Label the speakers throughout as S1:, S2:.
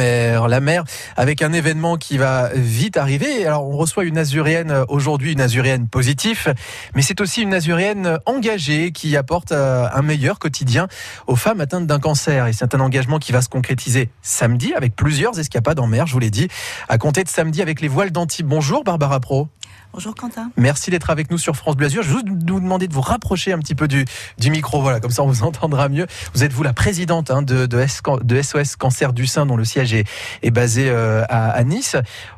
S1: La mer avec un événement qui va vite arriver. Alors on reçoit une azurienne aujourd'hui, une azurienne positive, mais c'est aussi une azurienne engagée qui apporte euh, un meilleur quotidien aux femmes atteintes d'un cancer. Et c'est un engagement qui va se concrétiser samedi avec plusieurs escapades en mer, je vous l'ai dit, à compter de samedi avec les voiles d'Antibes. Bonjour Barbara Pro.
S2: Bonjour Quentin.
S1: Merci d'être avec nous sur France Bleu. Je vais vous demander de vous rapprocher un petit peu du, du micro, voilà, comme ça on vous entendra mieux. Vous êtes vous la présidente hein, de, de, SOS Cancer du Sein, dont le siège est, est basé euh, à, à, Nice.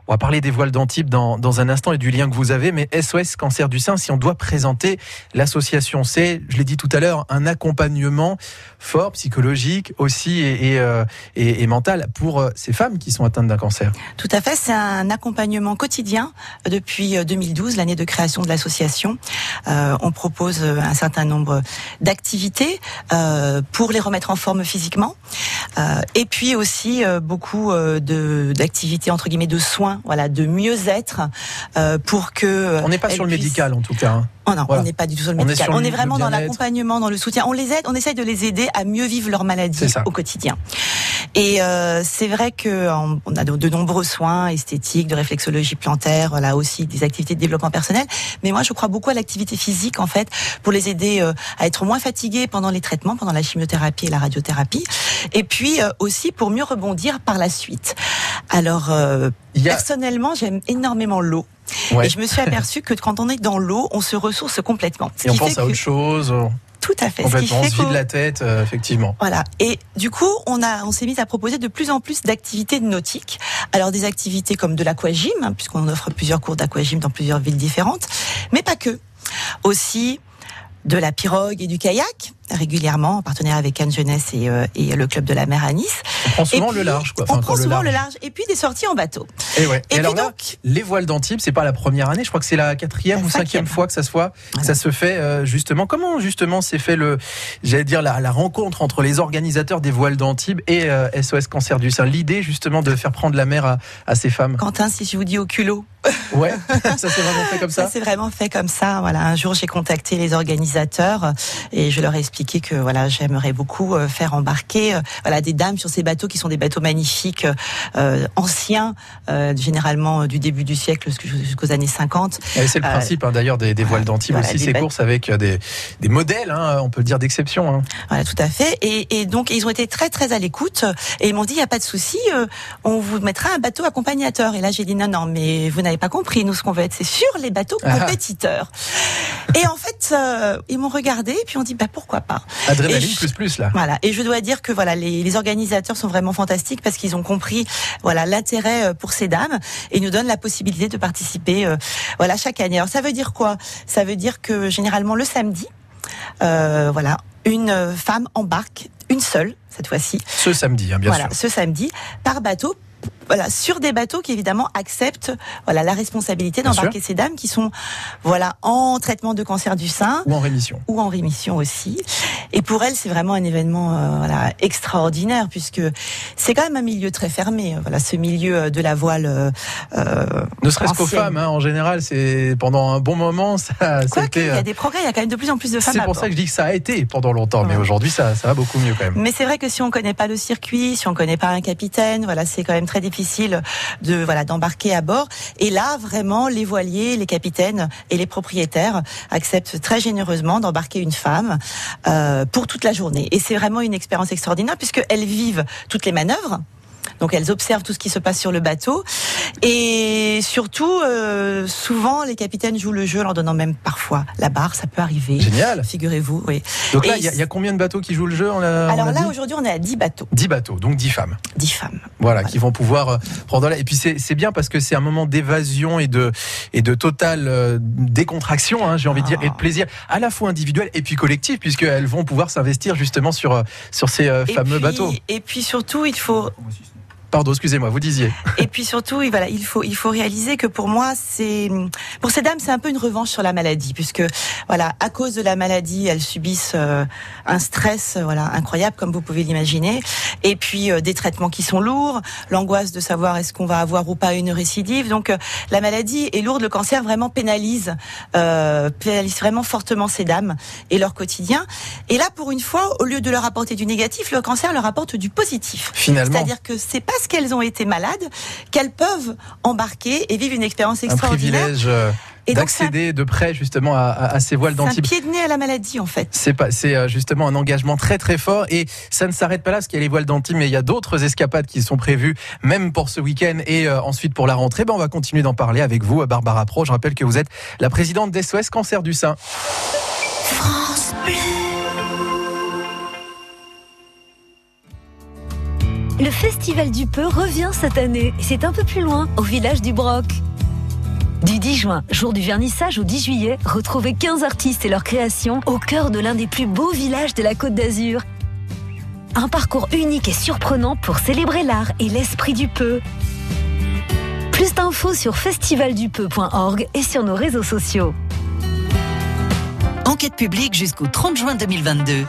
S1: On va parler des voiles d'Antibes dans, un instant et du lien que vous avez, mais SOS Cancer du Sein, si on doit présenter l'association, c'est, je l'ai dit tout à l'heure, un accompagnement fort, psychologique aussi et, et, euh, mental pour euh, ces femmes qui sont atteintes d'un cancer.
S2: Tout à fait, c'est un accompagnement quotidien depuis 2012, l'année de création de l'association. Euh, on propose un certain nombre d'activités euh, pour les remettre en forme physiquement, euh, et puis aussi euh, beaucoup d'activités entre guillemets de soins, voilà, de mieux-être pour que.
S1: On n'est pas sur le médical en tout cas. Hein.
S2: Oh non, on n'est pas du tout sur le médical. On est, vraiment dans l'accompagnement, dans le soutien. On les aide, on essaye de les aider à mieux vivre leur maladie au quotidien. Et euh, c'est vrai que on a de, de, nombreux soins esthétiques, de réflexologie plantaire, là aussi des activités de développement personnel. Mais moi, je crois beaucoup à l'activité physique en fait pour les aider euh, à être moins fatigués pendant les traitements, pendant la chimiothérapie et la radiothérapie, et puis euh, aussi pour mieux rebondir par la suite. Alors euh, personnellement, j'aime énormément l'eau. Ouais. Et je me suis aperçu que quand on est dans l'eau, on se ressource complètement.
S1: Ce et on pense à autre chose.
S2: Tout à fait.
S1: Complètement, on se vide la tête, euh, effectivement.
S2: Voilà. Et du coup, on a, on s'est mis à proposer de plus en plus d'activités nautiques. Alors des activités comme de l'aquagym, hein, puisqu'on offre plusieurs cours d'aquagym dans plusieurs villes différentes, mais pas que. Aussi de la pirogue et du kayak régulièrement en partenariat avec Anne Jeunesse et, euh, et, le club de la mer à Nice.
S1: On prend souvent puis, le large, quoi.
S2: Enfin, on prend souvent le large. le large. Et puis des sorties en bateau.
S1: Et, ouais. et, et alors donc, là, les voiles d'Antibes, c'est pas la première année. Je crois que c'est la quatrième la ou cinquième fois que ça se voit, voilà. ça se fait euh, justement. Comment justement s'est fait le, j'allais dire la, la, rencontre entre les organisateurs des voiles d'Antibes et euh, SOS Cancer du Sein? L'idée justement de faire prendre la mer à, à ces femmes?
S2: Quentin, si je vous dis au culot.
S1: Ouais, ça s'est vraiment fait comme ça.
S2: Ça? s'est vraiment fait comme ça. Voilà, un jour j'ai contacté les organisateurs et je leur ai expliqué que voilà, j'aimerais beaucoup euh, faire embarquer euh, voilà des dames sur ces bateaux qui sont des bateaux magnifiques, euh, anciens, généralement du début du siècle jusqu'aux années 50.
S1: C'est le principe hein, d'ailleurs des, des, voiles d'Antibes voilà, aussi, ces courses avec des, des modèles, hein, on peut le dire d'exception. Hein.
S2: Voilà, tout à fait. Et, et, donc ils ont été très très à l'écoute et ils m'ont dit il y a pas de souci, on vous mettra un bateau accompagnateur. Et là j'ai dit non non, mais vous n'avez pas compris. Nous ce qu'on veut être, c'est sur les bateaux compétiteurs. Ah. Et en fait, euh, ils m'ont regardé et puis on dit bah pourquoi pas.
S1: Adrénaline je, plus plus là.
S2: Voilà. Et je dois dire que voilà, les, les organisateurs sont vraiment fantastiques parce qu'ils ont compris voilà l'intérêt pour ces dames et nous donnent la possibilité de participer euh, voilà chaque année. Alors ça veut dire quoi? Ça veut dire que généralement le samedi, euh, voilà, une femme embarque une seule cette fois-ci.
S1: Ce samedi, hein, bien
S2: voilà,
S1: sûr.
S2: Ce samedi par bateau voilà, sur des bateaux qui évidemment acceptent voilà la responsabilité d'embarquer ces dames qui sont voilà en traitement de cancer du sein
S1: ou en rémission
S2: ou en rémission aussi. Et pour elles, c'est vraiment un événement euh, voilà extraordinaire puisque c'est quand même un milieu très fermé. Voilà, ce milieu de la voile. Euh,
S1: ne serait-ce qu'aux femmes, hein, en général, c'est pendant un bon moment ça.
S2: Quoi il y a des progrès, il y a quand même de plus en plus de femmes.
S1: C'est pour ça que je dis que ça a été pendant longtemps, ouais. mais aujourd'hui ça, ça va beaucoup mieux quand même.
S2: Mais c'est vrai que si on connaît pas le circuit, si on connaît pas un capitaine, voilà, c'est quand même très difficile de voilà d'embarquer à bord. Et là, vraiment, les voiliers, les capitaines et les propriétaires acceptent très généreusement d'embarquer une femme euh, pour toute la journée. Et c'est vraiment une expérience extraordinaire puisqu'elles vivent toutes les manœuvres. Donc elles observent tout ce qui se passe sur le bateau et surtout euh, souvent les capitaines jouent le jeu en leur donnant même parfois la barre, ça peut arriver.
S1: Génial.
S2: Figurez-vous, oui.
S1: Donc là, il y, y, a combien de bateaux qui jouent le jeu on a,
S2: Alors
S1: on
S2: là aujourd'hui on est à 10 bateaux.
S1: 10 bateaux, donc 10 femmes.
S2: 10 femmes.
S1: Voilà, voilà. qui vont pouvoir euh, prendre là. Et puis c'est bien parce que c'est un moment d'évasion et de et de totale euh, décontraction, hein, j'ai envie de dire, et de plaisir à la fois individuel et puis collectif, puisqu'elles vont pouvoir s'investir justement sur sur ces fameux
S2: puis,
S1: bateaux.
S2: Et puis surtout, il faut
S1: Pardon, excusez-moi, vous disiez.
S2: Et puis surtout, voilà, il faut il faut réaliser que pour moi, c'est pour ces dames, c'est un peu une revanche sur la maladie, puisque voilà, à cause de la maladie, elles subissent euh, un stress, voilà, incroyable, comme vous pouvez l'imaginer, et puis euh, des traitements qui sont lourds, l'angoisse de savoir est-ce qu'on va avoir ou pas une récidive. Donc euh, la maladie est lourde, le cancer vraiment pénalise, euh, pénalise vraiment fortement ces dames et leur quotidien. Et là, pour une fois, au lieu de leur apporter du négatif, le cancer leur apporte du positif.
S1: Finalement.
S2: C'est-à-dire que c'est pas parce qu'elles ont été malades qu'elles peuvent embarquer et vivre une expérience extraordinaire.
S1: Un privilège d'accéder de près justement à, ces voiles d'antibes.
S2: C'est un pied de nez à la maladie en fait.
S1: C'est pas, c'est euh, justement un engagement très très fort et ça ne s'arrête pas là parce qu'il y a les voiles d'antibes mais il y a d'autres escapades qui sont prévues même pour ce week-end et euh, ensuite pour la rentrée. Ben on va continuer d'en parler avec vous, Barbara Pro. Je rappelle que vous êtes la présidente d'SOS Cancer du sein. France
S3: Le Festival du Peu revient cette année et c'est un peu plus loin, au village du Broc. Du 10 juin, jour du vernissage, au 10 juillet, retrouvez 15 artistes et leurs créations au cœur de l'un des plus beaux villages de la Côte d'Azur. Un parcours unique et surprenant pour célébrer l'art et l'esprit du peu. Plus d'infos sur festivaldupeu.org et sur nos réseaux sociaux.
S4: Enquête publique jusqu'au 30 juin 2022.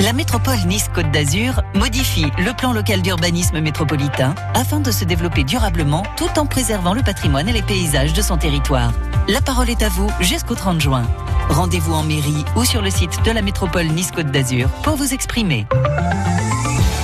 S4: La métropole Nice-Côte d'Azur modifie le plan local d'urbanisme métropolitain afin de se développer durablement tout en préservant le patrimoine et les paysages de son territoire. La parole est à vous jusqu'au 30 juin. Rendez-vous en mairie ou sur le site de la métropole Nice-Côte d'Azur pour vous exprimer.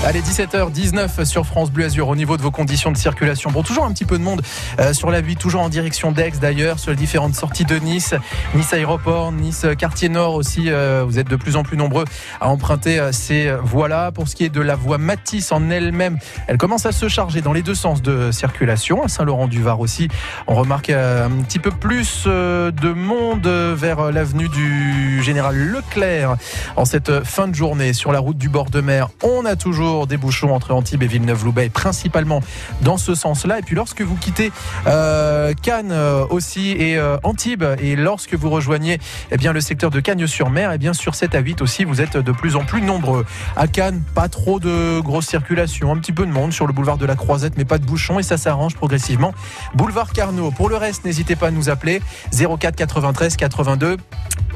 S1: Allez, 17h19 sur France Bleu Azur au niveau de vos conditions de circulation. Bon, toujours un petit peu de monde euh, sur la 8, toujours en direction d'Aix d'ailleurs, sur les différentes sorties de Nice, Nice Aéroport, Nice euh, Quartier Nord aussi. Euh, vous êtes de plus en plus nombreux à emprunter ces voies-là. Pour ce qui est de la voie Matisse en elle-même, elle commence à se charger dans les deux sens de circulation. À Saint-Laurent-du-Var aussi, on remarque un petit peu plus de monde vers l'avenue du Général Leclerc en cette fin de journée. Sur la route du bord de mer, on a toujours des bouchons entre Antibes et Villeneuve-Loubet, principalement dans ce sens-là. Et puis lorsque vous quittez euh, Cannes euh, aussi et euh, Antibes, et lorsque vous rejoignez eh bien, le secteur de Cagnes-sur-Mer, eh bien sur 7 à 8 aussi, vous êtes de plus en plus nombreux. À Cannes, pas trop de grosse circulation, un petit peu de monde sur le boulevard de la Croisette, mais pas de bouchons, et ça s'arrange progressivement. Boulevard Carnot. Pour le reste, n'hésitez pas à nous appeler 04 93 82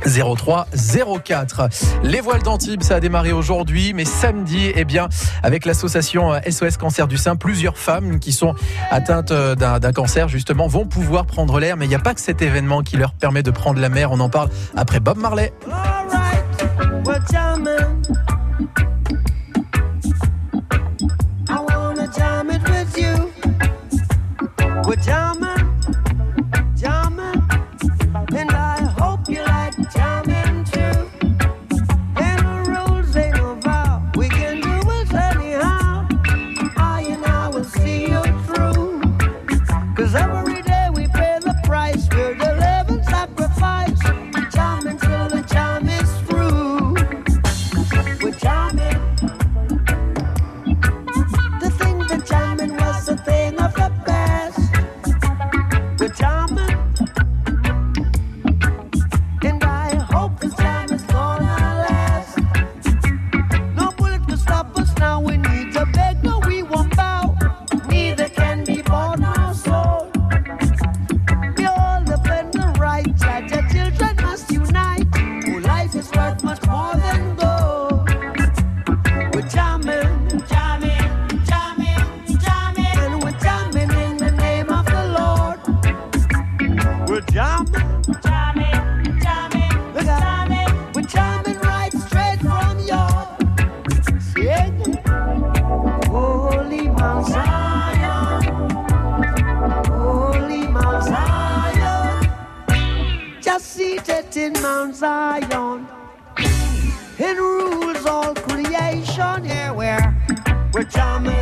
S1: 03 04. Les voiles d'Antibes, ça a démarré aujourd'hui, mais samedi, eh bien, avec l'association SOS Cancer du Sein. Plusieurs femmes qui sont atteintes euh, d'un cancer, justement, vont pouvoir prendre l'air. Mais il n'y a pas que cet événement qui leur permet de prendre la mer. On en parle après Bob Marley. We're jamming.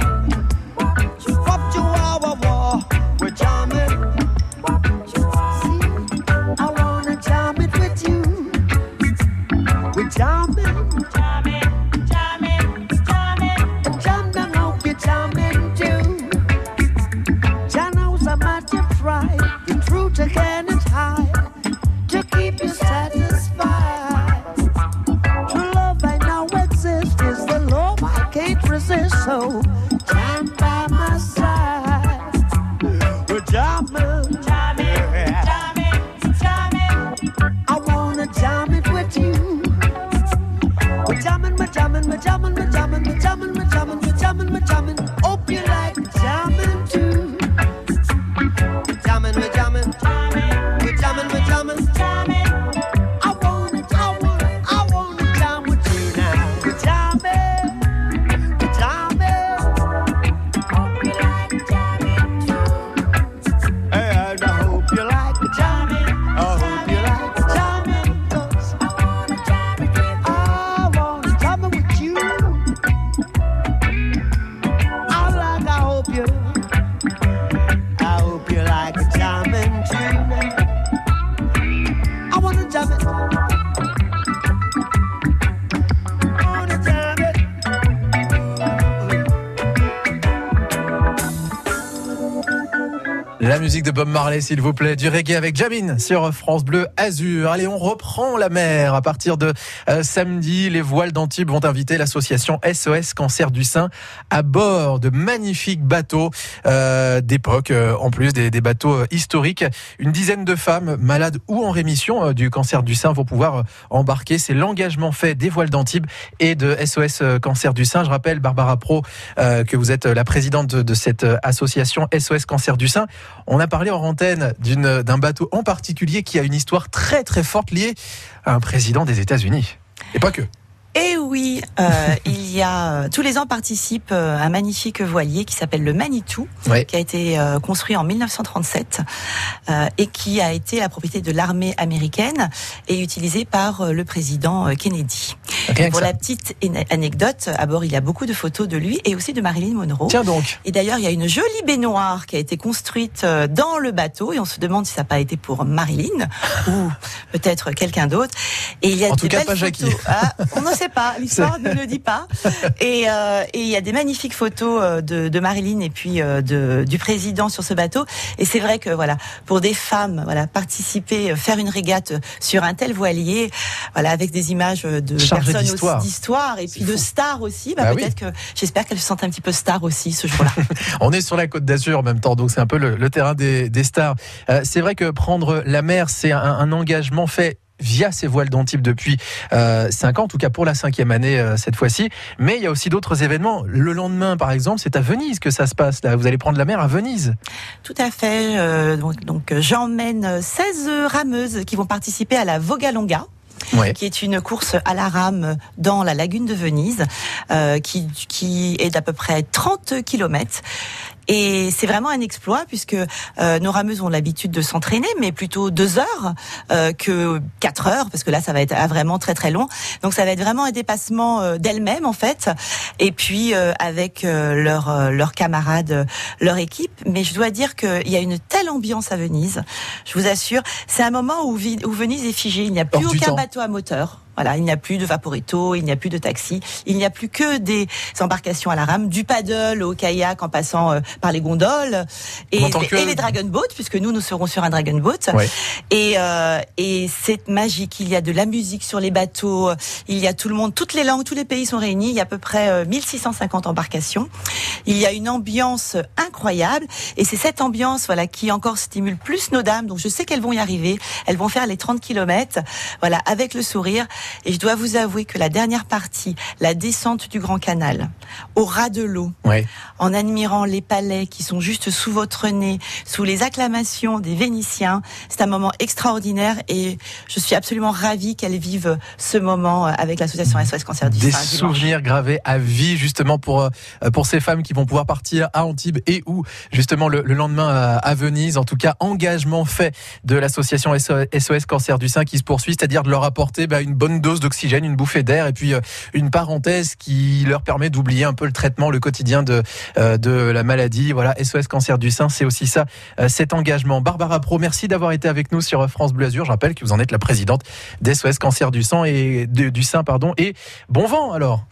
S1: La musique de Bob Marley, s'il vous plaît, du reggae avec Jamine sur France Bleu Azur. Allez, on reprend la mer. À partir de euh, samedi, les voiles d'Antibes vont inviter l'association SOS Cancer du Sein à bord de magnifiques bateaux euh, d'époque, euh, en plus des, bateaux historiques. Une dizaine de femmes malades ou en rémission du cancer du sein vont pouvoir embarquer. C'est l'engagement fait des voiles d'Antibes et de SOS Cancer du Sein. Je rappelle, Barbara Pro, que vous êtes la présidente de, cette association SOS Cancer du Sein. A parlé en antenne d'un bateau en particulier qui a une histoire très très forte liée à un président des États-Unis. Et pas que.
S2: Oui, euh, il y a euh, tous les ans participe euh, un magnifique voilier qui s'appelle le Manitou, qui a été construit en 1937 et qui a été la propriété de l'armée américaine et utilisé par le président Kennedy. Pour la petite anecdote, à bord il y a beaucoup de photos de lui et aussi de Marilyn Monroe.
S1: Tiens donc.
S2: Et d'ailleurs il y a une jolie baignoire qui a été construite dans le bateau et on se demande si ça n'a pas été pour Marilyn ou peut-être quelqu'un d'autre.
S1: Et il y a en tout cas pas Jackie.
S2: Ah, on ne sait pas, l'histoire ne le dit pas. Euh, et il y a des magnifiques photos euh, de, de Marilyn et puis euh, de, du président sur ce bateau. Et c'est vrai que voilà, pour des femmes, voilà, participer, faire une régate sur un tel voilier, voilà, avec des images de personnes aussi d'histoire et puis de stars aussi, bah, bah peut-être que j'espère qu'elles se sentent un petit peu stars aussi ce jour-là.
S1: On est sur la côte d'Azur en même temps, donc c'est un peu le, terrain des, des stars. c'est vrai que prendre la mer, c'est un, un engagement fait via ces voiles d'Antibes depuis euh, 5 ans, en tout cas pour la cinquième année euh, cette fois-ci. Mais il y a aussi d'autres événements. Le lendemain, par exemple, c'est à Venise que ça se passe. Là, vous allez prendre la mer à Venise.
S2: Tout à fait. Euh, donc, donc j'emmène 16 rameuses qui vont participer à la Vogalonga. Qui est une course à la rame dans la lagune de Venise, euh, qui, qui est d'à peu près 30 kilomètres. Et c'est vraiment un exploit puisque euh, nos rameuses ont l'habitude de s'entraîner, mais plutôt deux heures euh, que quatre heures, parce que là, ça va être vraiment très très long. Donc ça va être vraiment un dépassement euh, d'elles-mêmes en fait, et puis euh, avec leurs leurs camarades, leur équipe. Mais je dois dire qu'il y a une telle ambiance à Venise. Je vous assure, c'est un moment où, où Venise est figée. Il n'y a plus aucun bateau à moteur. Voilà, il n'y a plus de vaporito, il n'y a plus de taxi, il n'y a plus que des embarcations à la rame, du paddle au kayak en passant euh, par les gondoles et, les dragon boats puisque nous nous serons sur un dragon boat. Et euh, et c'est magique. Il y a de la musique sur les bateaux, il y a tout le monde, toutes les langues, tous les pays sont réunis. Il y a à peu près 1650 euh, embarcations. Il y a une ambiance incroyable et c'est cette ambiance voilà qui encore stimule plus nos dames. Donc je sais qu'elles vont y arriver. Elles vont faire les 30 kilomètres, voilà, avec le sourire. Et je dois vous avouer que la dernière partie, la descente du Grand Canal, au ras de l'eau, en admirant les palais qui sont juste sous votre nez, sous les acclamations des Vénitiens, c'est un moment extraordinaire et je suis absolument ravie qu'elles vivent ce moment avec l'association SOS Cancer du
S1: Sein. Des souvenirs gravés à vie justement pour euh, pour ces femmes qui vont pouvoir partir à Antibes et ou justement le, lendemain à, Venise. En tout cas, engagement fait de l'association SOS Cancer du Sein qui se poursuit, c'est-à-dire de leur apporter bah, une bonne une dose d'oxygène, une bouffée d'air et puis euh, une parenthèse qui leur permet d'oublier un peu le traitement, le quotidien de, euh, de la maladie. Voilà, SOS Cancer du sein, c'est aussi ça, euh, cet engagement. Barbara Pro, merci d'avoir été avec nous sur France Bleu Azur. Je rappelle que vous en êtes la présidente d'SOS Cancer du sang et du sein, pardon. Et bon vent alors.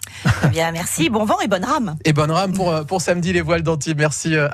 S2: Eh bien, merci, bon vent et bonne rame.
S1: Et bonne rame pour, pour samedi les voiles d'Antibes. Merci.